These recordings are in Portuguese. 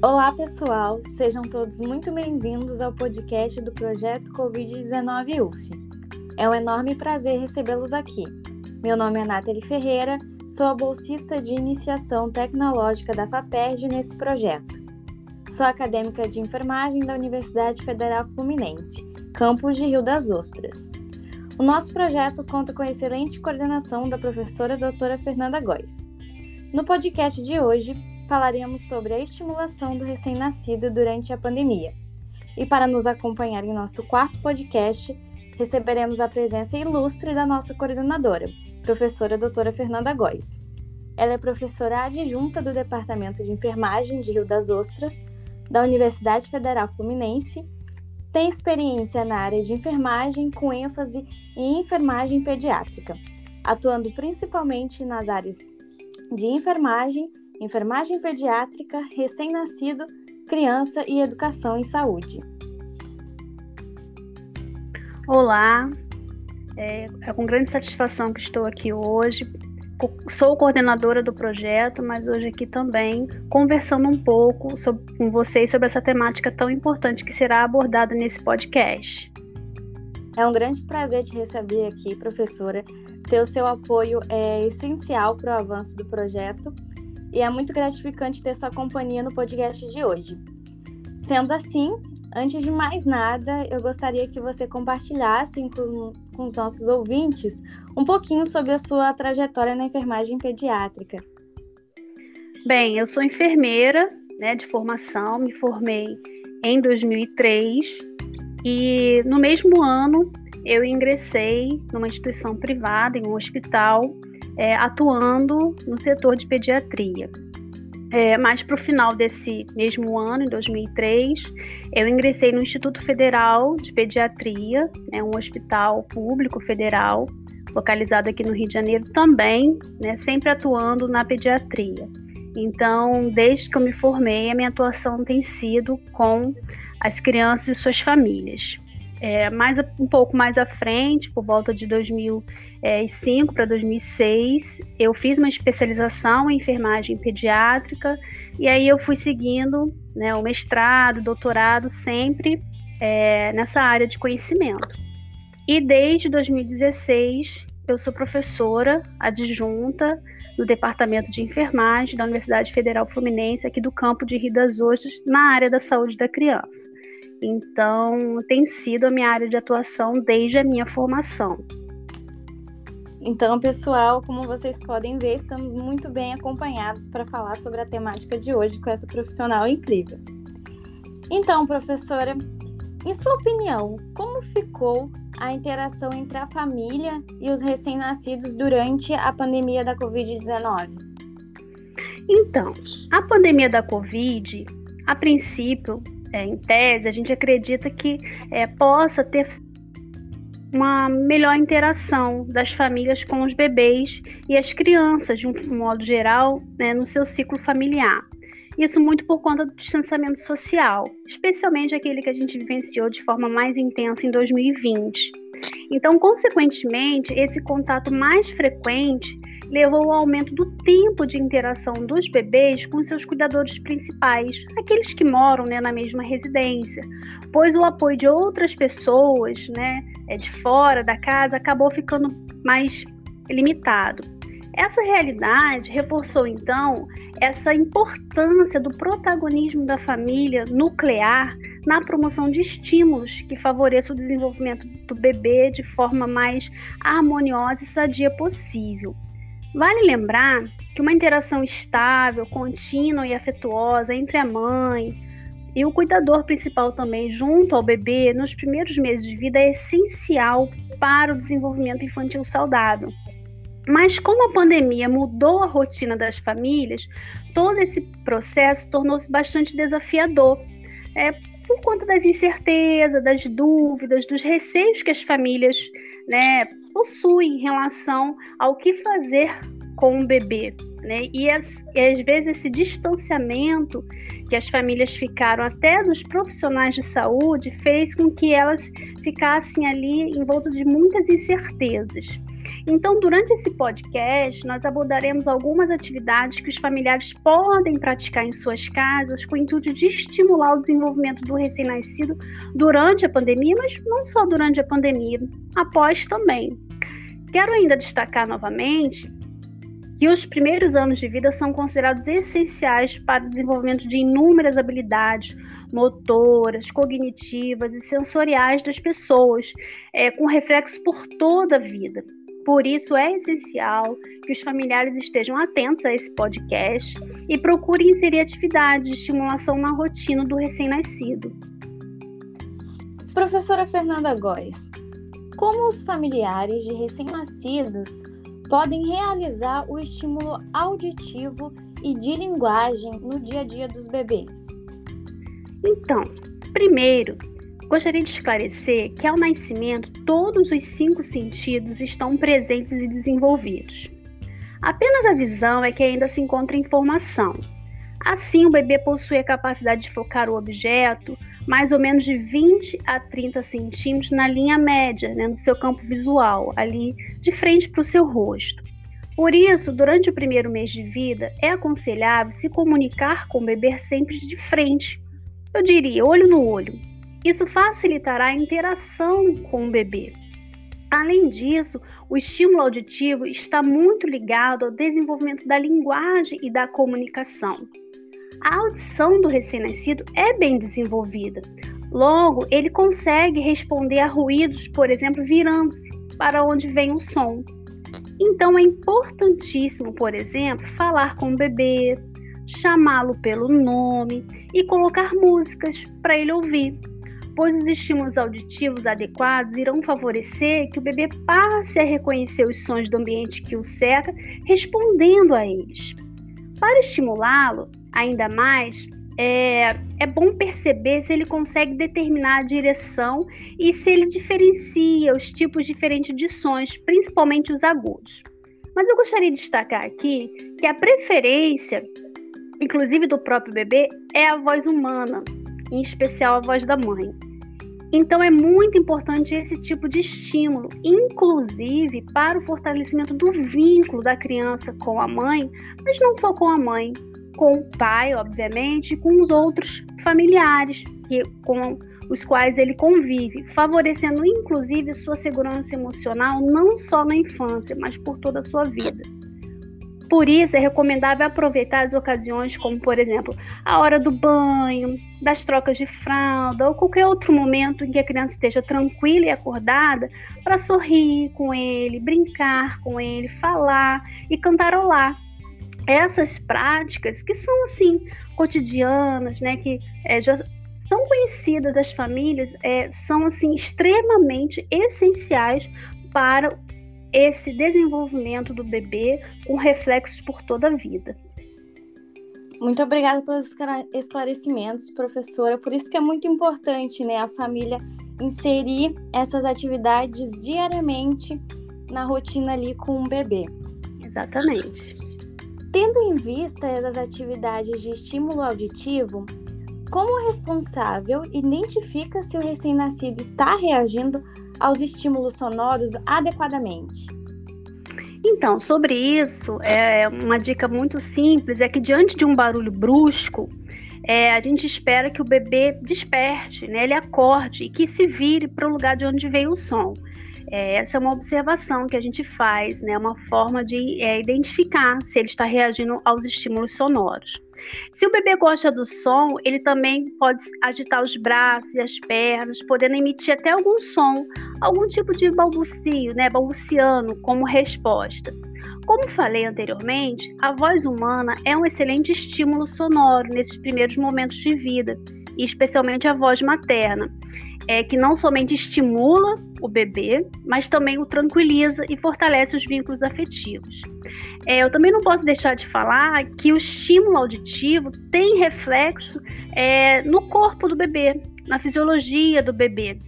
Olá, pessoal! Sejam todos muito bem-vindos ao podcast do projeto Covid-19 UF. É um enorme prazer recebê-los aqui. Meu nome é Nathalie Ferreira, sou a bolsista de iniciação tecnológica da FAPERJ nesse projeto. Sou acadêmica de enfermagem da Universidade Federal Fluminense, campus de Rio das Ostras. O nosso projeto conta com a excelente coordenação da professora doutora Fernanda Góes. No podcast de hoje, falaremos sobre a estimulação do recém-nascido durante a pandemia. E para nos acompanhar em nosso quarto podcast, receberemos a presença ilustre da nossa coordenadora, professora doutora Fernanda Góes. Ela é professora adjunta do Departamento de Enfermagem de Rio das Ostras, da Universidade Federal Fluminense, tem experiência na área de enfermagem com ênfase em enfermagem pediátrica, atuando principalmente nas áreas de enfermagem enfermagem pediátrica, recém-nascido, criança e educação em saúde. Olá, é, é com grande satisfação que estou aqui hoje. Sou coordenadora do projeto, mas hoje aqui também conversando um pouco sobre, com vocês sobre essa temática tão importante que será abordada nesse podcast. É um grande prazer te receber aqui, professora. Ter o seu apoio é essencial para o avanço do projeto e é muito gratificante ter sua companhia no podcast de hoje. Sendo assim, antes de mais nada, eu gostaria que você compartilhasse com, com os nossos ouvintes um pouquinho sobre a sua trajetória na enfermagem pediátrica. Bem, eu sou enfermeira né, de formação, me formei em 2003 e no mesmo ano eu ingressei numa instituição privada, em um hospital, é, atuando no setor de pediatria. É, mas para o final desse mesmo ano, em 2003, eu ingressei no Instituto Federal de Pediatria, né, um hospital público federal, localizado aqui no Rio de Janeiro também, né, sempre atuando na pediatria. Então, desde que eu me formei, a minha atuação tem sido com as crianças e suas famílias. É, mais um pouco mais à frente, por volta de 2005 para 2006, eu fiz uma especialização em enfermagem pediátrica e aí eu fui seguindo né, o mestrado, doutorado, sempre é, nessa área de conhecimento. E desde 2016 eu sou professora adjunta no Departamento de Enfermagem da Universidade Federal Fluminense, aqui do campo de Rio das Ostras, na área da saúde da criança. Então, tem sido a minha área de atuação desde a minha formação. Então, pessoal, como vocês podem ver, estamos muito bem acompanhados para falar sobre a temática de hoje com essa profissional incrível. Então, professora, em sua opinião, como ficou a interação entre a família e os recém-nascidos durante a pandemia da Covid-19? Então, a pandemia da Covid, a princípio, é, em tese, a gente acredita que é, possa ter uma melhor interação das famílias com os bebês e as crianças, de um modo geral, né, no seu ciclo familiar. Isso muito por conta do distanciamento social, especialmente aquele que a gente vivenciou de forma mais intensa em 2020. Então, consequentemente, esse contato mais frequente levou ao aumento do tempo de interação dos bebês com seus cuidadores principais, aqueles que moram né, na mesma residência, pois o apoio de outras pessoas né, é, de fora da casa acabou ficando mais limitado. Essa realidade reforçou então essa importância do protagonismo da família nuclear na promoção de estímulos que favoreçam o desenvolvimento do bebê de forma mais harmoniosa e sadia possível. Vale lembrar que uma interação estável, contínua e afetuosa entre a mãe e o cuidador principal também junto ao bebê nos primeiros meses de vida é essencial para o desenvolvimento infantil saudável. Mas como a pandemia mudou a rotina das famílias, todo esse processo tornou-se bastante desafiador. É, por conta das incertezas, das dúvidas, dos receios que as famílias né, possui em relação ao que fazer com o bebê. Né? E, as, e às vezes esse distanciamento que as famílias ficaram até dos profissionais de saúde fez com que elas ficassem ali em volta de muitas incertezas. Então, durante esse podcast, nós abordaremos algumas atividades que os familiares podem praticar em suas casas com o intuito de estimular o desenvolvimento do recém-nascido durante a pandemia, mas não só durante a pandemia, após também. Quero ainda destacar novamente que os primeiros anos de vida são considerados essenciais para o desenvolvimento de inúmeras habilidades motoras, cognitivas e sensoriais das pessoas, é, com reflexos por toda a vida. Por isso, é essencial que os familiares estejam atentos a esse podcast e procurem inserir atividades de estimulação na rotina do recém-nascido. Professora Fernanda Góes, como os familiares de recém-nascidos podem realizar o estímulo auditivo e de linguagem no dia a dia dos bebês? Então, primeiro, gostaria de esclarecer que ao nascimento todos os cinco sentidos estão presentes e desenvolvidos. Apenas a visão é que ainda se encontra em formação. Assim, o bebê possui a capacidade de focar o objeto mais ou menos de 20 a 30 centímetros na linha média, né, no seu campo visual, ali de frente para o seu rosto. Por isso, durante o primeiro mês de vida, é aconselhável se comunicar com o bebê sempre de frente. Eu diria, olho no olho. Isso facilitará a interação com o bebê. Além disso, o estímulo auditivo está muito ligado ao desenvolvimento da linguagem e da comunicação a audição do recém-nascido é bem desenvolvida. Logo, ele consegue responder a ruídos, por exemplo, virando-se para onde vem o som. Então, é importantíssimo, por exemplo, falar com o bebê, chamá-lo pelo nome e colocar músicas para ele ouvir, pois os estímulos auditivos adequados irão favorecer que o bebê passe a reconhecer os sons do ambiente que o cerca, respondendo a eles. Para estimulá-lo, ainda mais, é, é bom perceber se ele consegue determinar a direção e se ele diferencia os tipos diferentes de sons, principalmente os agudos. Mas eu gostaria de destacar aqui que a preferência, inclusive do próprio bebê, é a voz humana, em especial a voz da mãe. Então é muito importante esse tipo de estímulo, inclusive para o fortalecimento do vínculo da criança com a mãe, mas não só com a mãe, com o pai, obviamente, e com os outros familiares que, com os quais ele convive, favorecendo inclusive sua segurança emocional não só na infância, mas por toda a sua vida. Por isso, é recomendável aproveitar as ocasiões, como por exemplo, a hora do banho, das trocas de fralda ou qualquer outro momento em que a criança esteja tranquila e acordada, para sorrir com ele, brincar com ele, falar e cantarolar. Essas práticas que são assim cotidianas, né, que é, já são conhecidas das famílias, é, são assim extremamente essenciais para esse desenvolvimento do bebê com reflexos por toda a vida. Muito obrigada pelos esclarecimentos, professora. Por isso que é muito importante, né, a família inserir essas atividades diariamente na rotina ali com o bebê. Exatamente. Tendo em vista essas atividades de estímulo auditivo, como o responsável identifica se o recém-nascido está reagindo aos estímulos sonoros adequadamente? Então, sobre isso, é uma dica muito simples é que diante de um barulho brusco, é, a gente espera que o bebê desperte, né, ele acorde e que se vire para o lugar de onde veio o som. É, essa é uma observação que a gente faz, né, uma forma de é, identificar se ele está reagindo aos estímulos sonoros. Se o bebê gosta do som, ele também pode agitar os braços e as pernas, podendo emitir até algum som, algum tipo de balbucio, né, balbuciando como resposta. Como falei anteriormente, a voz humana é um excelente estímulo sonoro nesses primeiros momentos de vida, e especialmente a voz materna é, que não somente estimula o bebê, mas também o tranquiliza e fortalece os vínculos afetivos. É, eu também não posso deixar de falar que o estímulo auditivo tem reflexo é, no corpo do bebê, na fisiologia do bebê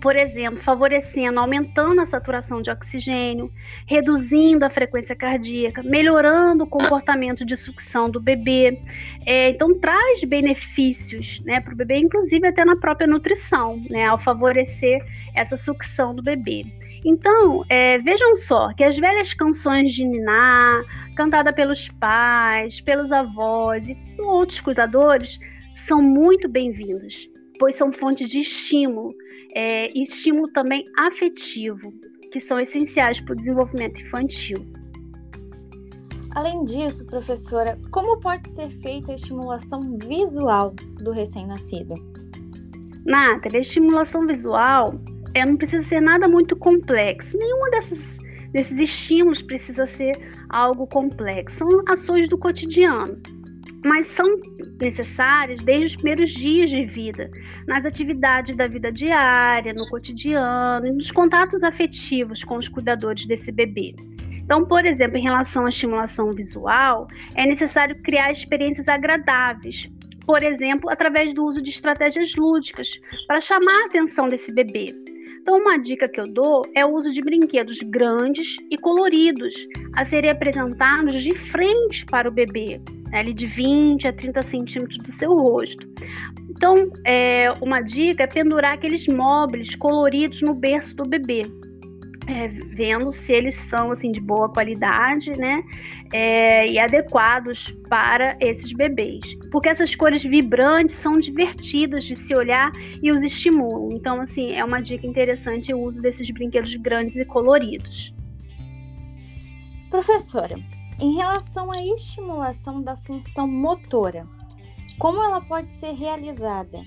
por exemplo, favorecendo, aumentando a saturação de oxigênio, reduzindo a frequência cardíaca, melhorando o comportamento de sucção do bebê. É, então, traz benefícios né, para o bebê, inclusive até na própria nutrição, né, ao favorecer essa sucção do bebê. Então, é, vejam só que as velhas canções de Niná, cantada pelos pais, pelos avós e outros cuidadores, são muito bem-vindas, pois são fontes de estímulo é, e estímulo também afetivo, que são essenciais para o desenvolvimento infantil. Além disso, professora, como pode ser feita a estimulação visual do recém-nascido? Nathalie, a estimulação visual é, não precisa ser nada muito complexo. Nenhuma dessas, desses estímulos precisa ser algo complexo. São ações do cotidiano mas são necessárias desde os primeiros dias de vida, nas atividades da vida diária, no cotidiano e nos contatos afetivos com os cuidadores desse bebê. Então, por exemplo, em relação à estimulação visual, é necessário criar experiências agradáveis, por exemplo, através do uso de estratégias lúdicas para chamar a atenção desse bebê. Então, uma dica que eu dou é o uso de brinquedos grandes e coloridos a serem apresentados de frente para o bebê, né, de 20 a 30 centímetros do seu rosto. Então, é, uma dica é pendurar aqueles móveis coloridos no berço do bebê é, vendo se eles são assim de boa qualidade, né, é, e adequados para esses bebês, porque essas cores vibrantes são divertidas de se olhar e os estimulam. Então, assim, é uma dica interessante o uso desses brinquedos grandes e coloridos. Professora, em relação à estimulação da função motora, como ela pode ser realizada?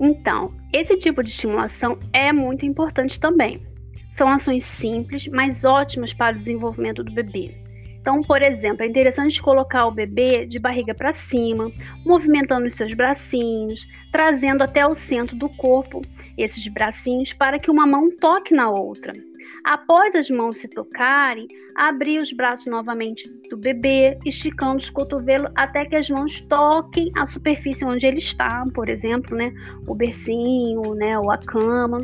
Então, esse tipo de estimulação é muito importante também. São ações simples, mas ótimas para o desenvolvimento do bebê. Então, por exemplo, é interessante colocar o bebê de barriga para cima, movimentando os seus bracinhos, trazendo até o centro do corpo esses bracinhos para que uma mão toque na outra. Após as mãos se tocarem, abrir os braços novamente do bebê, esticando os cotovelos até que as mãos toquem a superfície onde ele está, por exemplo, né, o bercinho, né, ou a cama.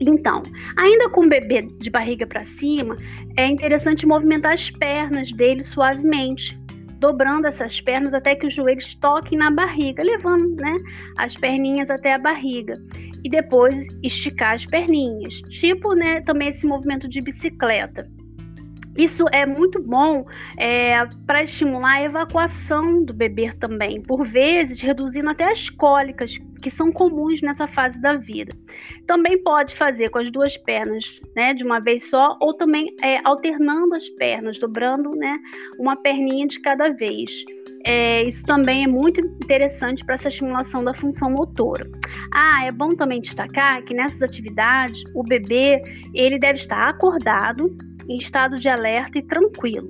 Então, ainda com o bebê de barriga para cima, é interessante movimentar as pernas dele suavemente, dobrando essas pernas até que os joelhos toquem na barriga, levando né, as perninhas até a barriga. E depois esticar as perninhas, tipo né, também esse movimento de bicicleta. Isso é muito bom é, para estimular a evacuação do bebê também, por vezes reduzindo até as cólicas que são comuns nessa fase da vida. Também pode fazer com as duas pernas, né, de uma vez só, ou também é, alternando as pernas, dobrando, né, uma perninha de cada vez. É, isso também é muito interessante para essa estimulação da função motora. Ah, é bom também destacar que nessas atividades o bebê ele deve estar acordado, em estado de alerta e tranquilo.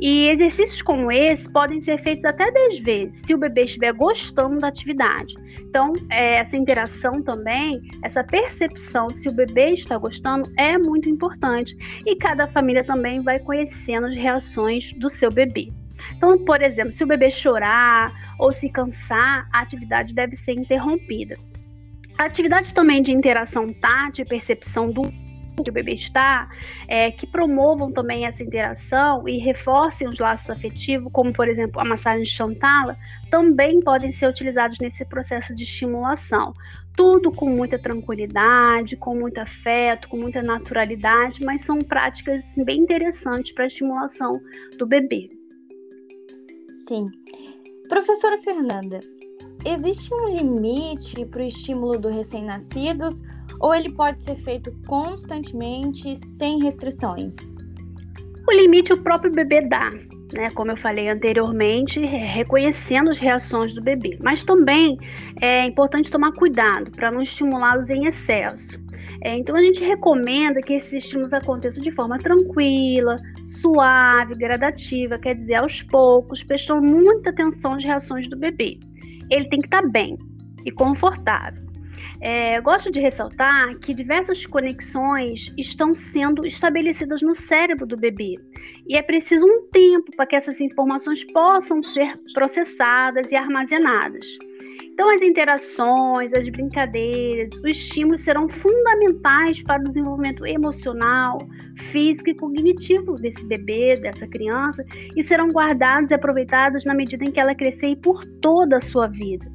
E exercícios como esse podem ser feitos até 10 vezes, se o bebê estiver gostando da atividade. Então, é, essa interação também, essa percepção se o bebê está gostando é muito importante. E cada família também vai conhecendo as reações do seu bebê. Então, por exemplo, se o bebê chorar ou se cansar, a atividade deve ser interrompida. Atividade também de interação tátil e percepção do que o bebê está, é, que promovam também essa interação e reforcem os laços afetivos, como por exemplo a massagem Chantala, também podem ser utilizados nesse processo de estimulação. Tudo com muita tranquilidade, com muito afeto, com muita naturalidade, mas são práticas bem interessantes para a estimulação do bebê. Sim. Professora Fernanda, existe um limite para o estímulo do recém-nascidos ou ele pode ser feito constantemente, sem restrições? O limite o próprio bebê dá, né? Como eu falei anteriormente, reconhecendo as reações do bebê. Mas também é importante tomar cuidado para não estimulá-los em excesso. É, então a gente recomenda que esses estímulos aconteçam de forma tranquila, suave, gradativa, quer dizer, aos poucos, prestando muita atenção às reações do bebê. Ele tem que estar tá bem e confortável. É, gosto de ressaltar que diversas conexões estão sendo estabelecidas no cérebro do bebê e é preciso um tempo para que essas informações possam ser processadas e armazenadas. Então, as interações, as brincadeiras, os estímulos serão fundamentais para o desenvolvimento emocional, físico e cognitivo desse bebê, dessa criança, e serão guardados e aproveitados na medida em que ela crescer e por toda a sua vida.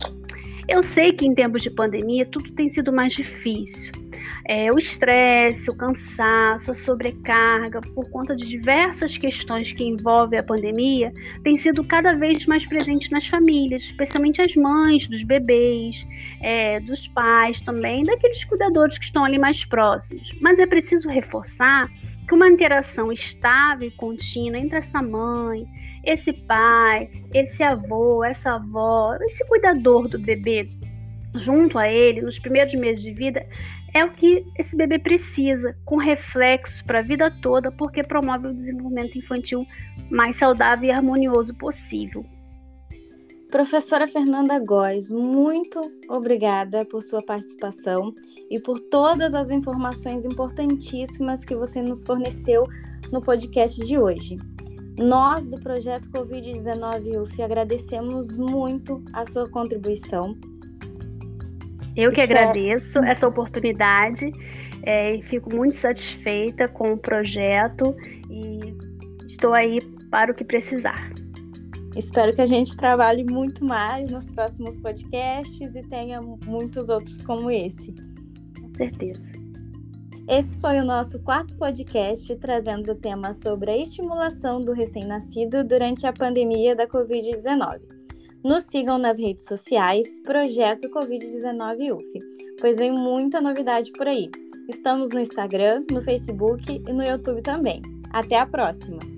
Eu sei que em tempos de pandemia tudo tem sido mais difícil. É, o estresse, o cansaço, a sobrecarga, por conta de diversas questões que envolvem a pandemia, tem sido cada vez mais presente nas famílias, especialmente as mães dos bebês, é, dos pais também, daqueles cuidadores que estão ali mais próximos. Mas é preciso reforçar que uma interação estável e contínua entre essa mãe, esse pai, esse avô, essa avó, esse cuidador do bebê junto a ele nos primeiros meses de vida é o que esse bebê precisa, com reflexos para a vida toda, porque promove o desenvolvimento infantil mais saudável e harmonioso possível. Professora Fernanda Góes, muito obrigada por sua participação e por todas as informações importantíssimas que você nos forneceu no podcast de hoje. Nós, do projeto Covid-19 UF, agradecemos muito a sua contribuição. Eu que Espero... agradeço essa oportunidade é, e fico muito satisfeita com o projeto e estou aí para o que precisar. Espero que a gente trabalhe muito mais nos próximos podcasts e tenha muitos outros como esse. Com certeza. Esse foi o nosso quarto podcast trazendo o tema sobre a estimulação do recém-nascido durante a pandemia da Covid-19. Nos sigam nas redes sociais Projeto Covid-19 UF, pois vem muita novidade por aí. Estamos no Instagram, no Facebook e no YouTube também. Até a próxima!